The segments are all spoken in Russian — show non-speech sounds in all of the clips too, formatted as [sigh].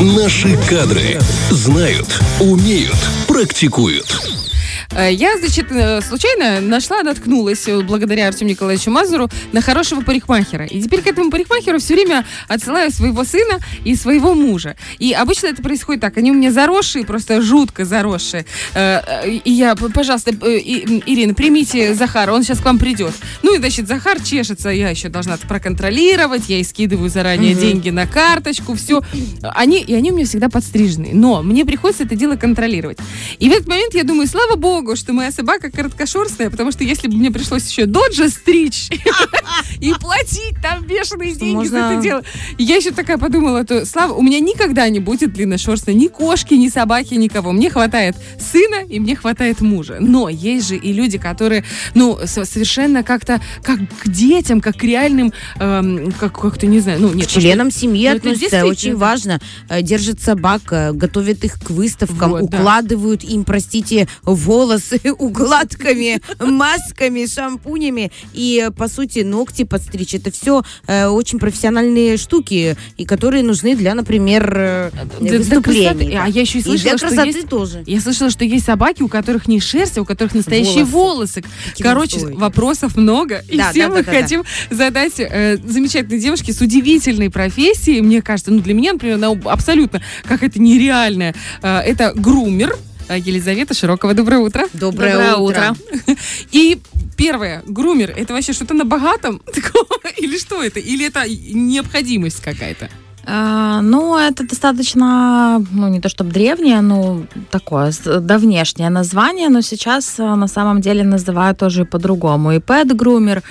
Наши кадры знают, умеют, практикуют. Э, Я, значит, э, случайно нашла, наткнулась э, благодаря Артему Николаевичу Мазуру на хорошего парикмахера. И теперь к этому парикмахеру все время отсылаю своего сына и своего мужа. И обычно это происходит так. Они у меня заросшие, просто жутко заросшие. И я, пожалуйста, И- Ирина, примите Захара, он сейчас к вам придет. Ну и, значит, Захар чешется, я еще должна это проконтролировать, я ей скидываю заранее деньги на карточку, все. Они, и они у меня всегда подстрижены. Но мне приходится это дело контролировать. И в этот момент я думаю, слава богу, что моя собака короткошерстная, потому что если бы мне пришлось еще доджа стричь [laughs] и платить там бешеные деньги за это дело, я еще такая подумала, то слава, у меня никогда не будет длинношерстной ни кошки, ни собаки, никого. Мне хватает сына и мне хватает мужа. Но есть же и люди, которые, ну, со- совершенно как-то, как к детям, как к реальным, эм, как, как-то, не знаю, ну, нет. К членам семьи Ну, это относятся. Очень важно. Э, Держат собак, э, готовят их к выставкам, Вот, да. укладывают им, простите, волосы [laughs] укладками, масками, шампунями. И, э, по сути, ногти подстричь. Это все очень профессиональные штуки, и которые нужны для, например, э, Для- для выступлений. красоты. А я еще и И слышала, для что красоты есть- тоже. Я слышала, что есть собаки, у которых не шерсть, а у которых настоящие волосы. Какие Короче, отстой. вопросов много. И Да, все да, мы да, да, да. хотим задать э, замечательной девушке с удивительной профессией. Мне кажется, ну для меня, например, она абсолютно как это нереальная. Э, это грумер. Э, Елизавета Широкова, доброе утро. Доброе утро. [laughs] И первое, грумер, это вообще что-то на богатом? [laughs] такого? Или что это? Или это необходимость какая-то? А, Ну, это достаточно, ну, не то чтобы древнее, но такое, давнешнее название, но сейчас а, на самом деле называют тоже по-другому. И пэт-грумер,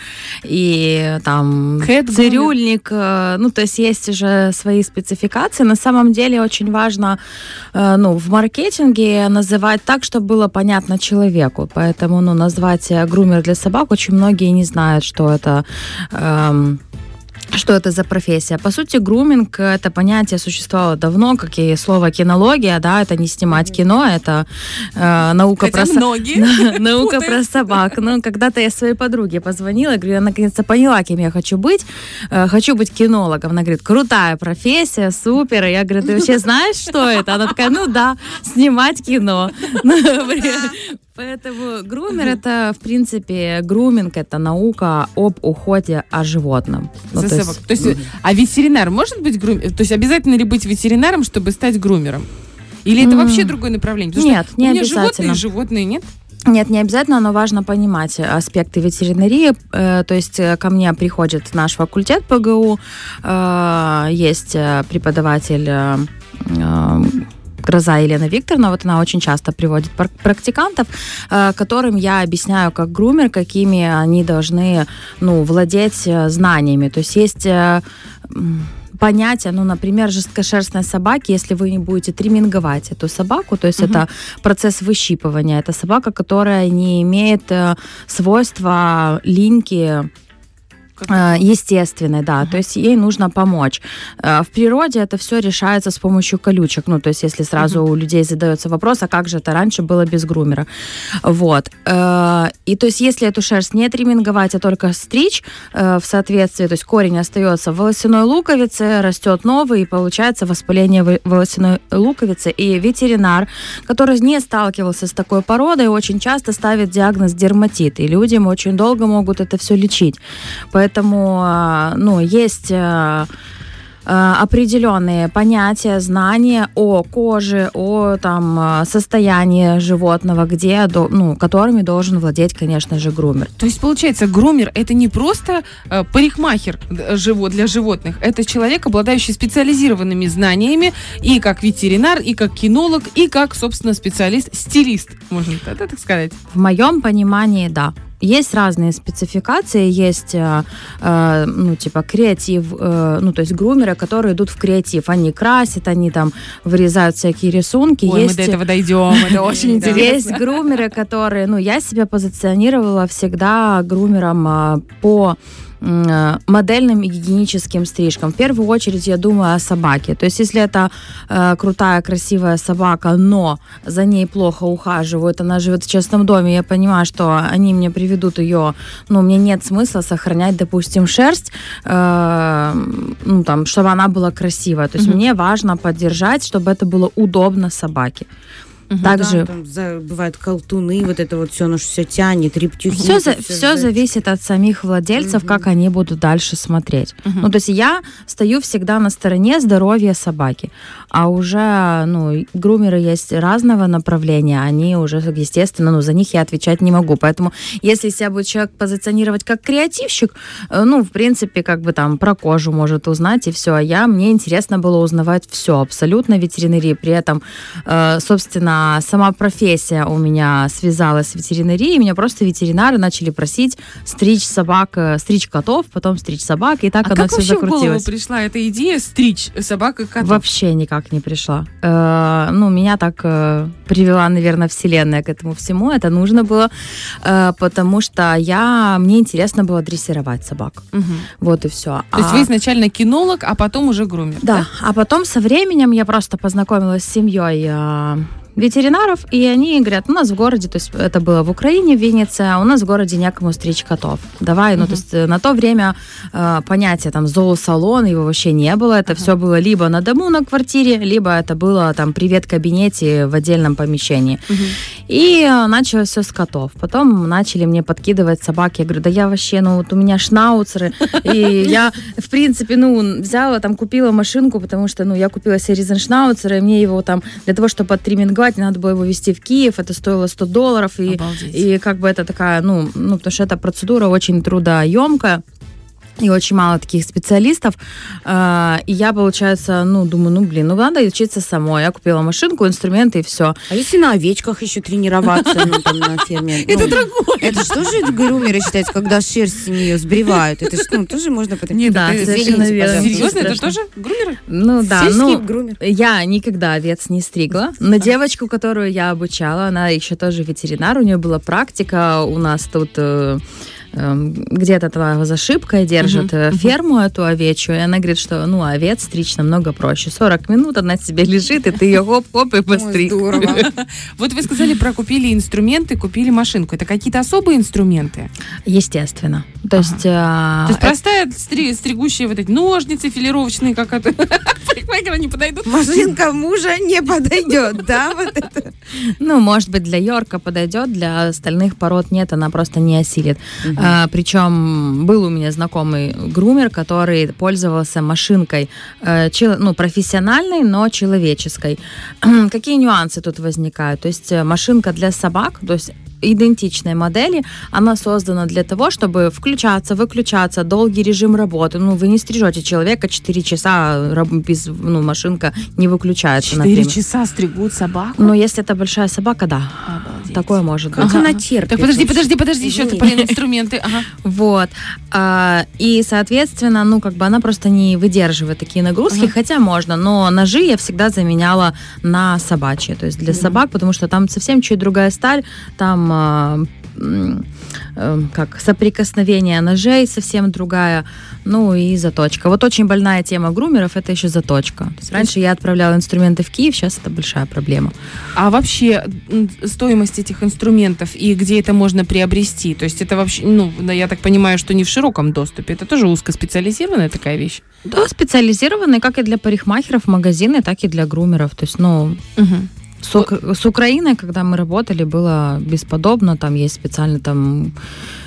и там Кэт-грумер. цирюльник, э, ну, то есть есть уже свои спецификации. На самом деле очень важно, ну, в маркетинге называть так, чтобы было понятно человеку. Поэтому, ну, назвать э, грумер для собак очень многие не знают, что это... эм, что это за профессия? По сути, груминг – это понятие существовало давно, как и слово кинология, да, это не снимать кино, это э, наука Хотя про со- [laughs] наука [laughs] про собак. Ну, когда-то я своей подруге позвонила, говорю, я наконец-то поняла, кем я хочу быть. Э, хочу быть кинологом. Она говорит, крутая профессия, супер. И я говорю, ты вообще знаешь, что это? Она такая, ну да, снимать кино. [laughs] Поэтому грумер это, в принципе, груминг это наука об уходе о животном. Ну, За то собак. есть- То есть, а ветеринар может быть грумером? То есть обязательно ли быть ветеринаром, чтобы стать грумером? Или это М. вообще другое направление? Потому Нет, что не у меня животные, обязательно. животные нет. Нет, не обязательно, но важно понимать аспекты ветеринарии. Э, То есть э, ко мне приходит наш факультет ПГУ, э, есть преподаватель Гроза Елена Викторовна, вот она очень часто приводит практикантов, э, которым я объясняю, как грумер, какими они должны, ну, владеть э, знаниями. То есть есть э, понятие, ну, например, жесткошерстной собаки, если вы не будете триминговать эту собаку, то есть это процесс выщипывания, это собака, которая не имеет свойства линьки естественной, да, то есть ей нужно помочь. Э, В природе это все решается с помощью колючек, ну, то есть если сразу у людей задается вопрос, а как же это раньше было без грумера? Вот. Э, И то есть если эту шерсть не триминговать, а только стричь э, в соответствии, то есть корень остается в волосяной луковице, растет новый, и получается воспаление во- волосяной луковицы. И ветеринар, который не сталкивался с такой породой, очень часто ставит диагноз дерматит, и людям очень долго могут это все лечить. Поэтому, э, ну, есть э, э, определенные понятия, знания о коже, о там состоянии животного, где, ну, которыми должен владеть, конечно же, грумер. То есть, получается, грумер это не просто э, парикмахер живот для животных, это человек, обладающий специализированными знаниями и как ветеринар, и как кинолог, и как, собственно, специалист, стилист, можно так сказать. В моем понимании, да. Есть разные спецификации, есть, э, э, ну, типа, креатив, э, ну, то есть грумеры, которые идут в креатив. Они красят, они там вырезают всякие рисунки. Ой, есть мы до этого дойдем, это [laughs] очень Есть интересно. грумеры, которые, ну, я себя позиционировала всегда грумером а, по э, модельным и гигиеническим стрижкам. В первую очередь я думаю о собаке. То есть если это э, крутая, красивая собака, но за ней плохо ухаживают, она живет в частном доме, я понимаю, что они мне приведут ее, ну, мне нет смысла сохранять, допустим, шерсть, э, ну, там, чтобы она была красивая. То есть мне важно поддержать, чтобы это было удобно собаке. Также Да, там за- бывают колтуны, вот это вот все, ж все тянет, рептюхи. все, это все, за- зависит от самих владельцев, как они будут дальше смотреть. Ну, то есть я стою всегда на стороне здоровья собаки. А уже, ну, грумеры есть разного направления, они уже, естественно, ну, за них я отвечать не могу. Поэтому, если себя будет человек позиционировать как креативщик, э, ну, в принципе, как бы там про кожу может узнать и все. А я, мне интересно было узнавать все абсолютно ветеринарии. При этом, э, собственно, сама профессия у меня связалась с ветеринарией. Меня просто ветеринары начали просить стричь собак, э, стричь котов, потом стричь собак, и так А оно как все вообще в голову закрутилось. пришла эта идея стричь собак и котов? Вообще никак не пришла. Э, ну, меня так э, привела, наверное, вселенная к этому всему. Это нужно было, э, потому что я, мне интересно было дрессировать собак. Мгм. Вот и все. То есть вы изначально кинолог, а потом уже грумер. Да, а потом со временем я просто познакомилась с семьей ветеринаров, и они говорят, у нас в городе, то есть это было в Украине, в Виннице, у нас в городе некому стричь котов. Давай, ну то есть э, на то время э, понятия там зоосалон, его вообще не было, это все было либо на дому на квартире, либо это было там привет кабинете в отдельном помещении. И э, началось все с котов. Потом начали мне подкидывать собаки. Я говорю, да я вообще, ну вот у меня шнауцеры. И [laughs] я, в принципе, ну, взяла, там, купила машинку, потому что, ну, я купила себе Ризеншнауцера, и мне его там, для того, чтобы оттриминговать, надо было его везти в Киев, это стоило 100 долларов. И, Обалдеть. и как бы это такая, ну, ну, потому что эта процедура очень трудоемкая. И очень мало таких специалистов. А, И я, получается, ну, думаю, ну, блин, ну, надо учиться самой. Я купила машинку, инструменты и все. А если на овечках еще тренироваться, ну, там, на ферме? [laughs] Это Ну, другое. Это что же грумеры считают, когда шерсть с нее сбривают? Это ну, тоже можно потом... Нет, Да, совершенно верно. Серьезно, это тоже грумеры? Ну да, ну я никогда овец не стригла. Но девочку, которую я обучала, она еще тоже ветеринар, у нее была практика, у нас тут э, где-то твоя за шибкой держит э, ферму эту овечью, и она говорит, что ну овец стричь намного проще. 40 минут она себе лежит, и ты ее хоп-хоп и постриг. здорово. [laughs] Вот вы сказали про купили инструменты, купили машинку. Это какие-то особые инструменты? Естественно. То есть... То есть простая стри- стригущая вот эти ножницы филировочные, как это [laughs] парикмахера не подойдут? Машинка мужа не подойдет, да? Вот это. Ну, может быть, для Йорка подойдет, для остальных пород нет, она просто не осилит. А, причем был у меня знакомый грумер, который пользовался машинкой, э, чел- ну, профессиональной, но человеческой. [clears throat] Какие нюансы тут возникают? То есть э, машинка для собак, то есть идентичной модели, она создана для того, чтобы включаться, выключаться, долгий режим работы. Ну, вы не стрижете человека 4 часа, раб- без, ну, машинка не выключается, Четыре например. часа стригут собаку? Но если это большая собака, да, Обалдеть. Такое может быть. Как она терпит? Так, подожди, подожди, подожди, еще ты про инструменты. Ага. Вот. А, и, соответственно, ну, как бы она просто не выдерживает такие нагрузки, хотя можно, но ножи я всегда заменяла на собачьи, то есть для собак, потому что там совсем чуть другая сталь, там а, как соприкосновение ножей совсем другая, ну и заточка. Вот очень больная тема грумеров это еще заточка. Раньше я отправляла инструменты в Киев, сейчас это большая проблема. А вообще стоимость этих инструментов и где это можно приобрести? То есть это вообще, ну, я так понимаю, что не в широком доступе. Это тоже узкоспециализированная такая вещь? Да, специализированные как и для парикмахеров магазины, так и для грумеров. То есть, ну, Мгм. С, Ук- с Украиной, когда мы работали, было бесподобно. Там есть специальный там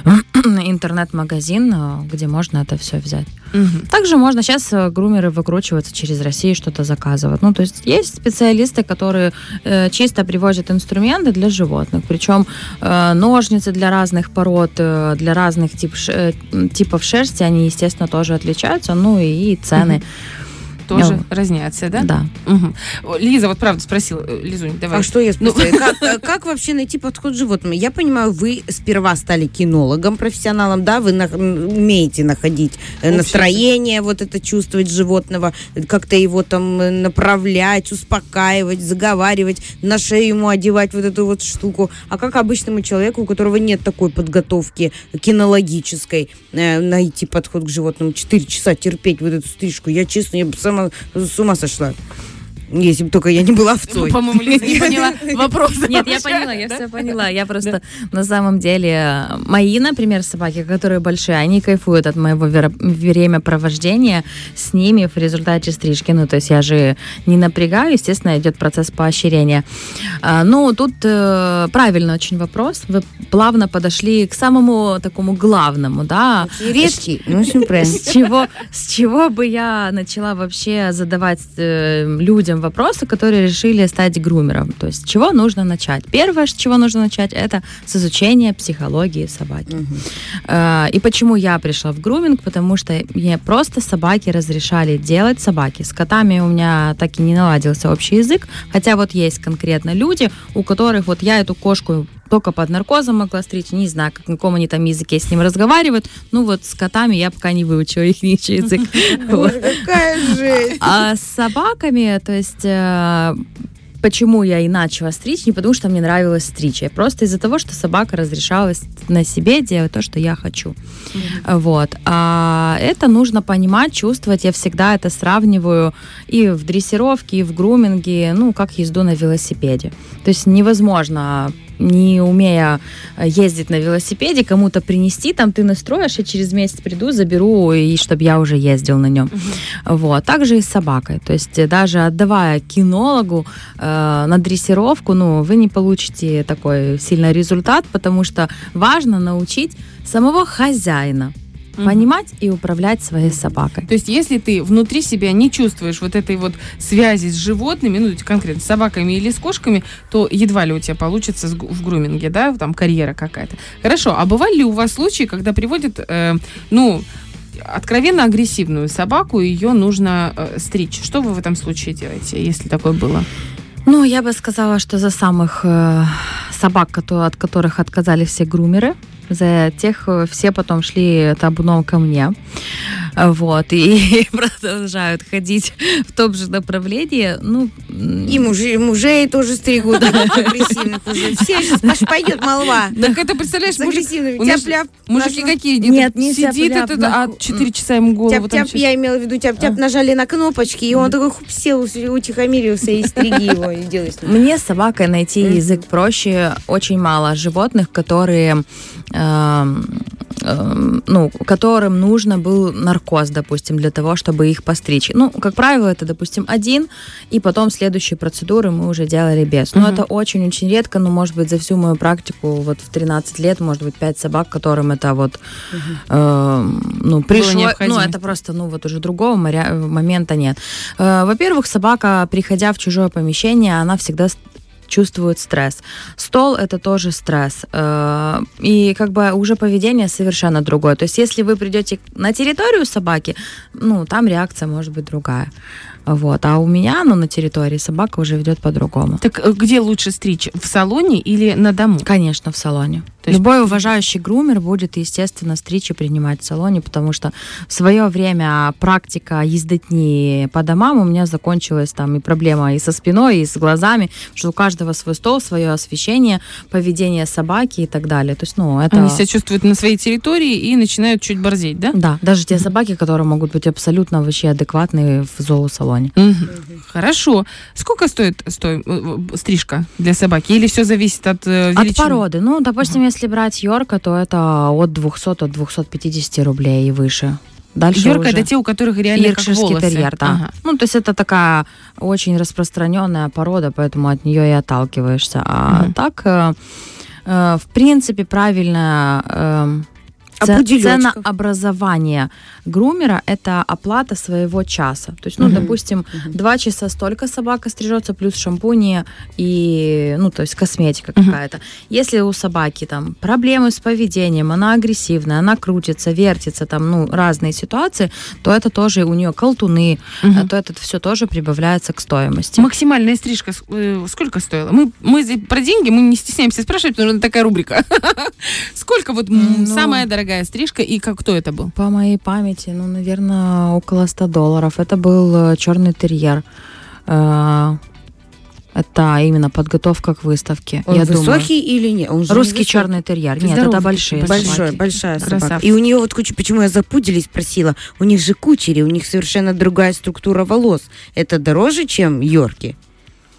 [clears throat] интернет-магазин, э, где можно это все взять. Мгм. Также можно сейчас э, грумеры выкручиваться через Россию, что-то заказывать. Ну, то есть есть специалисты, которые э, чисто привозят инструменты для животных. Причем э, ножницы для разных пород, э, для разных тип, э, типов шерсти, они, естественно, тоже отличаются. Ну и, и цены. Тоже Ну, разнятся, да? Да. О, Лиза, вот правда спросила. Э, Лизунь, давай. А что я Ну, спросила? [laughs] Как, э, как вообще найти подход к животным? Я понимаю, вы сперва стали кинологом, профессионалом, да? Вы на- умеете находить э, Общее. настроение, вот это чувствовать животного, как-то его там направлять, успокаивать, заговаривать, на шею ему одевать вот эту вот штуку. А как обычному человеку, у которого нет такой подготовки кинологической, найти подход к животному? Четыре часа терпеть вот эту стрижку. Я, честно, я бы сама с ума сошла. Если бы только я не была [laughs] овцой. По-моему, Лиза не [laughs] поняла вопроса. Нет, я поняла, я все поняла. Я просто на самом деле мои, например, собаки, которые большие, они кайфуют от моего времяпровождения с ними в результате стрижки. Ну, то есть я же не напрягаю, естественно, идет процесс поощрения. А, Ну, тут э, правильно очень вопрос. Вы плавно подошли к самому такому главному, да. Редкий, ну, очень [laughs] правильно. С чего, с чего бы я начала вообще задавать э, вопросы, которые решили стать грумером? То есть с чего нужно начать? Первое, с чего нужно начать, это с изучения психологии собаки. Э, и почему я пришла в груминг? Потому что мне просто собаки разрешали делать собаки. С котами у меня так и не наладился общий язык, хотя вот есть конкретно люди, у которых вот я эту кошку только под наркозом могла стричь, не знаю, как, на каком они там языке с ним разговаривают. Ну вот с котами я пока не выучила их [laughs] язык. [laughs] Вот. Боже, какая жесть. А с собаками, то есть э, почему я и начала стричь, не потому что мне нравилось стричь, а просто из-за того, что собака разрешалась на себе делать то, что я хочу. Вот. А это нужно понимать, чувствовать. Я всегда это сравниваю и в дрессировке, и в груминге, ну, как езду на велосипеде. То есть невозможно не умея э, ездить на велосипеде, кому-то принести, там ты настроишь, я через месяц приду, заберу, и чтобы я уже ездил на нем. Вот. Также и с собакой. То есть э, даже отдавая кинологу э, на дрессировку, ну, вы не получите такой сильный результат, потому что важно научить самого хозяина Мгм. понимать и управлять своей собакой. То есть, если ты внутри себя не чувствуешь вот этой вот связи с животными, ну, конкретно с собаками или с кошками, то едва ли у тебя получится в груминге, да, там карьера какая-то. Хорошо, а бывали ли у вас случаи, когда приводят, э, ну, откровенно агрессивную собаку, ее нужно э, стричь? Что вы в этом случае делаете, если такое было? Ну, я бы сказала, что за самых э, собак, кото- от которых отказали все грумеры, за тех э, все потом шли табуном ко мне. Вот, и [laughs] продолжают ходить в том же направлении. Ну, И мужей, мужей тоже стригут [laughs] агрессивных уже. Все сейчас пойдет молва. Так это, представляешь, мужик- у нас мужики какие? Нет, не Сидит этот, а 4 часа ему голову там Тяп-тяп, я имела в виду тяп-тяп, нажали на кнопочки, и он такой хуп сел, утихомирился, и стриги его, и делай с ним. Мне с собакой найти язык проще. Очень мало животных, которые эм, ну, которым нужно был наркоз, допустим, для того, чтобы их постричь. Ну, как правило, это, допустим, один, и потом следующие процедуры мы уже делали без. Но Мгм. это очень-очень редко, ну, может быть, за всю мою практику, вот в 13 лет, может быть, 5 собак, которым это вот, эм, ну, пришло, ну, это просто, ну, вот уже другого моря- момента нет. Э, Во-первых, собака, приходя в чужое помещение, она всегда чувствует стресс. Стол это тоже стресс. Э, И как бы уже поведение совершенно другое. То есть если вы придете на территорию собаки, ну, там реакция может быть другая. Вот. А у меня, ну, на территории собака уже ведет по-другому. Так э, где лучше стричь? В салоне или на дому? Конечно, в салоне. То есть- Любой уважающий грумер будет, естественно, стричь и принимать в салоне, потому что в свое время практика ездотни по домам у меня закончилась там и проблема и со спиной, и с глазами, что у каждого свой стол, свое освещение, поведение собаки и так далее. То есть, ну, это... Они себя чувствуют на своей территории и начинают чуть борзеть, да? Да, даже те собаки, которые могут быть абсолютно вообще адекватные в зоосалоне. Мгм. Хорошо. Сколько стоит стой- э, э, стрижка для собаки? Или все зависит от э, От величины? породы. Ну, допустим, если брать Йорка, то это от 200, от 250 рублей и выше. Дальше Йорка уже... это те, у которых реально как Йоркширский волосы. терьер, да. Ага. Ну, то есть это такая очень распространенная порода, поэтому от нее и отталкиваешься. А Мгм. так, э, э, в принципе, правильно А ц- ценообразование грумера – это оплата своего часа. То есть, ну, Мгм. допустим, два часа столько собака стрижется, плюс шампуни и, ну, то есть косметика Мгм. какая-то. Если у собаки там проблемы с поведением, она агрессивная, она крутится, вертится, там, ну, разные ситуации, то это тоже у нее колтуны, а то это все тоже прибавляется к стоимости. Максимальная стрижка э, сколько стоила? Мы, мы про деньги, мы не стесняемся спрашивать, потому что такая рубрика. [laughs] Сколько вот Ну. самая дорогая стрижка и как, кто это был? По моей памяти, ну, наверное, около 100 долларов. Это был черный терьер. Э, Это именно подготовка к выставке. Он я высокий или нет? Он же не думаю. Русский высокий. черный терьер. Нет, Здоровый это большие Большой, собаки. большая собака. Красавцы. И у нее вот куча, почему я за пуделей спросила, у них же кучери, у них совершенно другая структура волос. Это дороже, чем Йорки?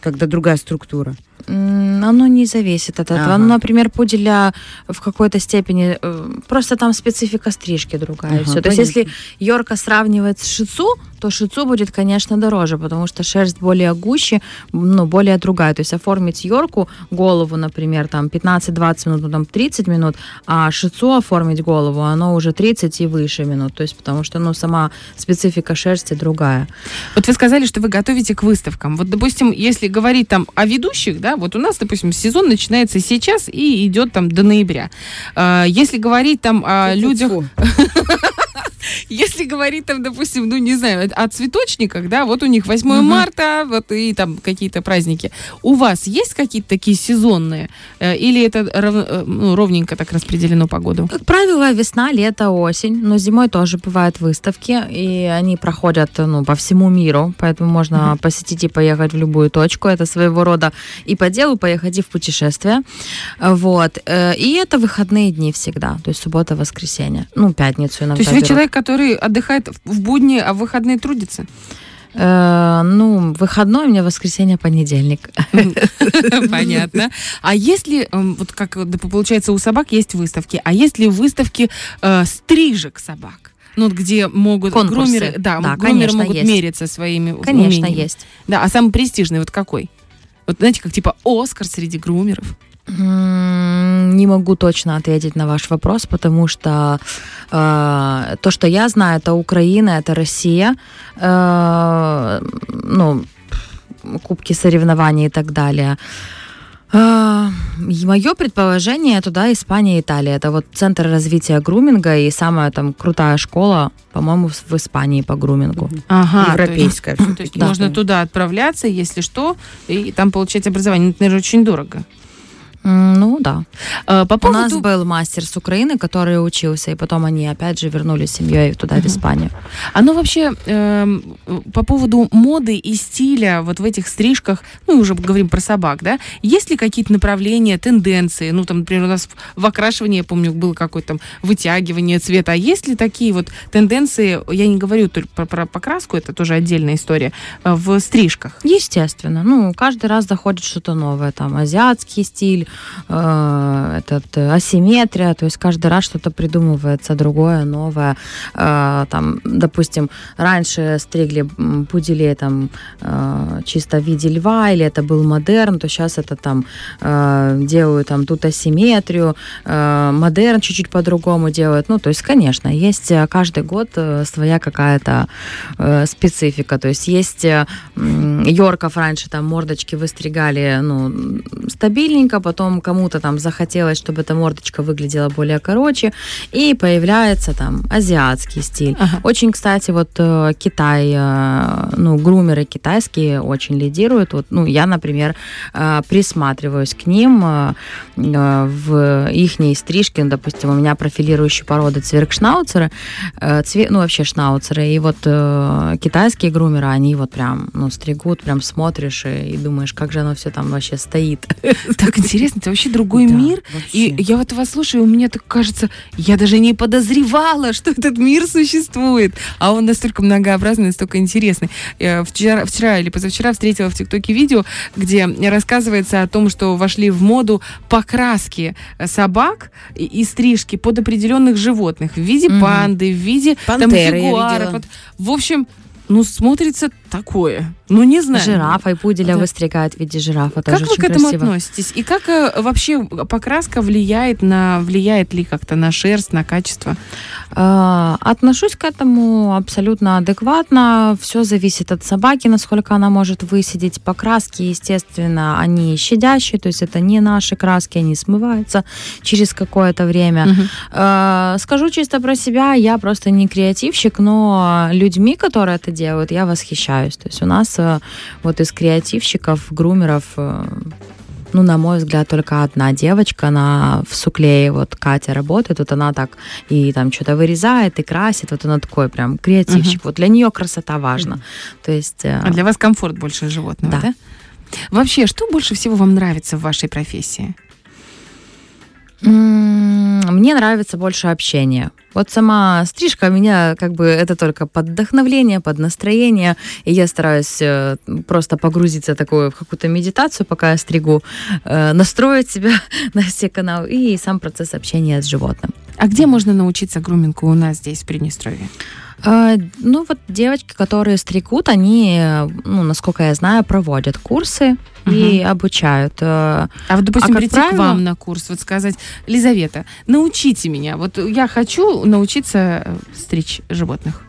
Когда другая структура. Оно не зависит от этого. Ага. Ну, например, пуделя в какой-то степени э, просто там специфика стрижки другая. Ага, всё. То есть, если Йорка сравнивать с шицу, то шицу будет, конечно, дороже, потому что шерсть более гуще, ну, более другая. То есть оформить Йорку, голову, например, там 15-20 минут, ну, там 30 минут, а шицу оформить голову, оно уже 30 и выше минут. То есть, потому что, ну, сама специфика шерсти другая. Вот вы сказали, что вы готовите к выставкам. Вот, допустим, если говорить там о ведущих, да, вот у нас, допустим, сезон начинается сейчас и идет там до ноября. А, Если говорить там о людях. [laughs] если говорить там, допустим, ну не знаю, о цветочниках, да, вот у них 8 Мгм. марта, вот и там какие-то праздники. У вас есть какие-то такие сезонные? Э, Или это рав- э, ну, ровненько так распределено по году? Как правило, весна, лето, осень, но зимой тоже бывают выставки, и они проходят ну, по всему миру, поэтому можно посетить и поехать в любую точку. Это своего рода и по делу поехать, и в путешествие. Вот. Э, И это выходные дни всегда, то есть суббота, воскресенье. Ну, пятницу иногда То есть вы человек, который отдыхает в- будни, а в выходные трудится? Э, ну, выходной у меня воскресенье, понедельник. [laughs] Понятно. А если, эм, вот как получается, у собак есть выставки, а есть ли выставки э, стрижек собак? Ну, вот где могут Конкурсы. грумеры, да, Да, грумеры конечно, могут есть. мериться своими Конечно, умениями. есть. Да, а самый престижный вот какой? Вот знаете, как типа Оскар среди грумеров. Не могу точно ответить на ваш вопрос, потому что э, то, что я знаю, это Украина, это Россия, э, ну, кубки соревнований и так далее. Мое предположение туда Испания и Италия. Это вот центр развития груминга и самая там крутая школа, по-моему, в Испании по грумингу. Ага, Европейская. То есть, то есть Да. можно туда отправляться, если что, и там получать образование. Ну, Это, наверное, очень дорого. Ну да. Э, По У поводу... нас был мастер с Украины, который учился, и потом они опять же вернулись с семьей туда, в Испанию. Оно вообще эм, по поводу моды и стиля вот в этих стрижках, ну, уже говорим про собак, да, есть ли какие-то направления, тенденции? Ну, там, например, у нас в, в окрашивании, я помню, было какое-то там вытягивание цвета. А есть ли такие вот тенденции, я не говорю только про, про покраску, это тоже отдельная история, э, в стрижках? Естественно. Ну, каждый раз заходит что-то новое. Там азиатский стиль, э, этот, э, асимметрия. То есть каждый раз что-то придумывается другое, новое. Э, там, допустим, раньше стригли пуделей там э, чисто в виде льва, или это был модерн, то сейчас это там э, делают там тут асимметрию, э, модерн чуть-чуть по-другому делают. Ну, то есть, конечно, есть э, каждый год э, своя какая-то э, специфика. То есть есть э, Йорков раньше там мордочки выстригали, ну, стабильненько, потом кому-то там захотелось, чтобы эта мордочка выглядела более короче, и появляется там азиатский стиль. Ага. Очень, кстати, вот э, Китай, э, ну, грумеры китайские очень лидируют. Вот, ну, я, например, э, присматриваюсь к ним в ихней стрижке. Ну, допустим, у меня профилирующие породы цверкшнауцеры, цве- ну, вообще шнауцеры. И вот китайские грумеры, они вот прям, ну, стригут, прям смотришь и, и думаешь, как же оно все там вообще стоит. Так интересно, это вообще другой Да, мир. вообще. И я вот вас слушаю, и мне так кажется, я даже не подозревала, [laughs] что этот мир существует. А он настолько многообразный, настолько интересный. Я вчера, вчера или позавчера встретила в ТикТоке видео, где рассказывается о том, что вошли в моду покраски собак и, и стрижки под определенных животных в виде Мгм. панды, в виде там, Пантеры я ягуаров. В общем, ну, смотрится такое? Ну, не знаю. Жирафа и пуделя Да. выстригают в виде жирафа. Как Тоже вы очень к этому красиво. относитесь? И как э, вообще покраска влияет на влияет ли как-то на шерсть, на качество? Э, Отношусь к этому абсолютно адекватно. Все зависит от собаки, насколько она может высидеть. Покраски, естественно, они щадящие, то есть это не наши краски, они смываются через какое-то время. Мгм. Э, Скажу чисто про себя, я просто не креативщик, но людьми, которые это делают, я восхищаюсь. То есть у нас э, вот из креативщиков, грумеров, э, ну, на мой взгляд, только одна девочка, она в суклее, вот Катя работает, вот она так и там что-то вырезает и красит, вот она такой прям креативщик. Вот для нее красота важна. То есть... э, А для вас комфорт больше животного, да? Да. Вообще, что больше всего вам нравится в вашей профессии? Мне нравится больше общение. Вот сама стрижка у меня как бы это только под вдохновление, под настроение. И я стараюсь э, просто погрузиться такую в какую-то медитацию, пока я стригу, э, настроить себя [laughs] на все каналы и сам процесс общения с животным. А где можно научиться грумингу у нас здесь, в Приднестровье? Э, Ну вот девочки, которые стригут, они, ну, насколько я знаю, проводят курсы и обучают. А вот, допустим, А прийти к правило- вам на курс, вот сказать, Лизавета, научите меня. Вот я хочу научиться э, стричь животных.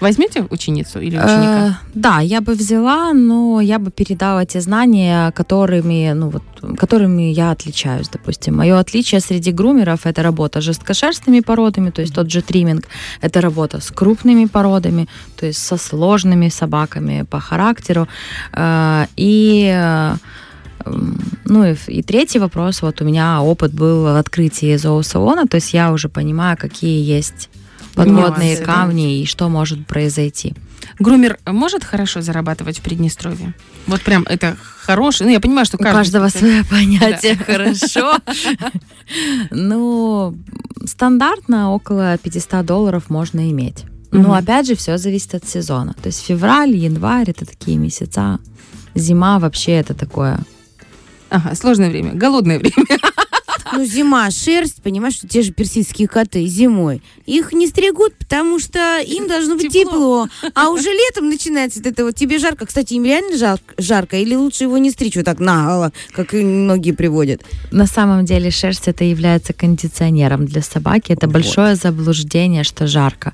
Возьмете ученицу или ученика? Э, да, я бы взяла, но я бы передала те знания, которыми, ну вот, которыми я отличаюсь, допустим. Мое отличие среди грумеров это работа с жесткошерстными породами, то есть тот же триминг, это работа с крупными породами, то есть со сложными собаками по характеру. Э, и э, ну и, и третий вопрос, вот у меня опыт был в открытии зоосалона, то есть я уже понимаю, какие есть подводные Нюансы, да? камни и что может произойти. Грумер может хорошо зарабатывать в Приднестровье? Вот прям это хороший. Ну, я понимаю, что У каждый каждого специалист- свое [laughs] понятие хорошо. [laughs] Ну, стандартно около 500 долларов можно иметь. Но опять же, все зависит от сезона. То есть февраль, январь это такие месяца. Зима вообще это такое. Ага, сложное время, голодное [laughs] время. Ну, зима, шерсть, понимаешь, те же персидские коты зимой. Их не стригут, потому что им должно быть Тепло. тепло. А уже летом начинается вот это вот. Тебе жарко. Кстати, им реально жар- жарко? Или лучше его не стричь вот так наголо, как и многие приводят? На самом деле шерсть это является кондиционером для собаки. Это Вот. большое заблуждение, что жарко.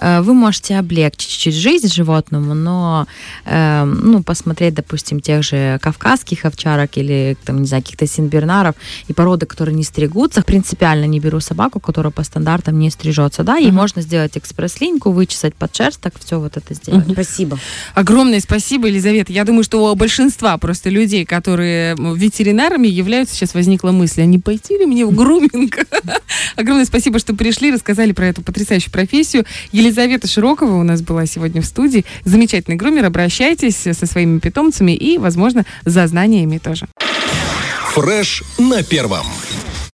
Э, Вы можете облегчить чуть-чуть жизнь животному, но э, ну, посмотреть, допустим, тех же кавказских овчарок или там, не знаю, каких-то синбернаров и породы, которые не стригутся, принципиально не беру собаку, которая по стандартам не стрижется. Да, ей Мгм. можно сделать экспресс-линьку, вычесать под шерсть, так все вот это сделать. Мгм. Спасибо. Огромное спасибо, Елизавета. Я думаю, что у большинства просто людей, которые ветеринарами являются, сейчас возникла мысль, а не пойти ли мне в груминг? [laughs] Огромное спасибо, что пришли, рассказали про эту потрясающую профессию. Елизавета Широкова у нас была сегодня в студии. Замечательный грумер. Обращайтесь со своими питомцами и, возможно, за знаниями тоже. Фреш на первом.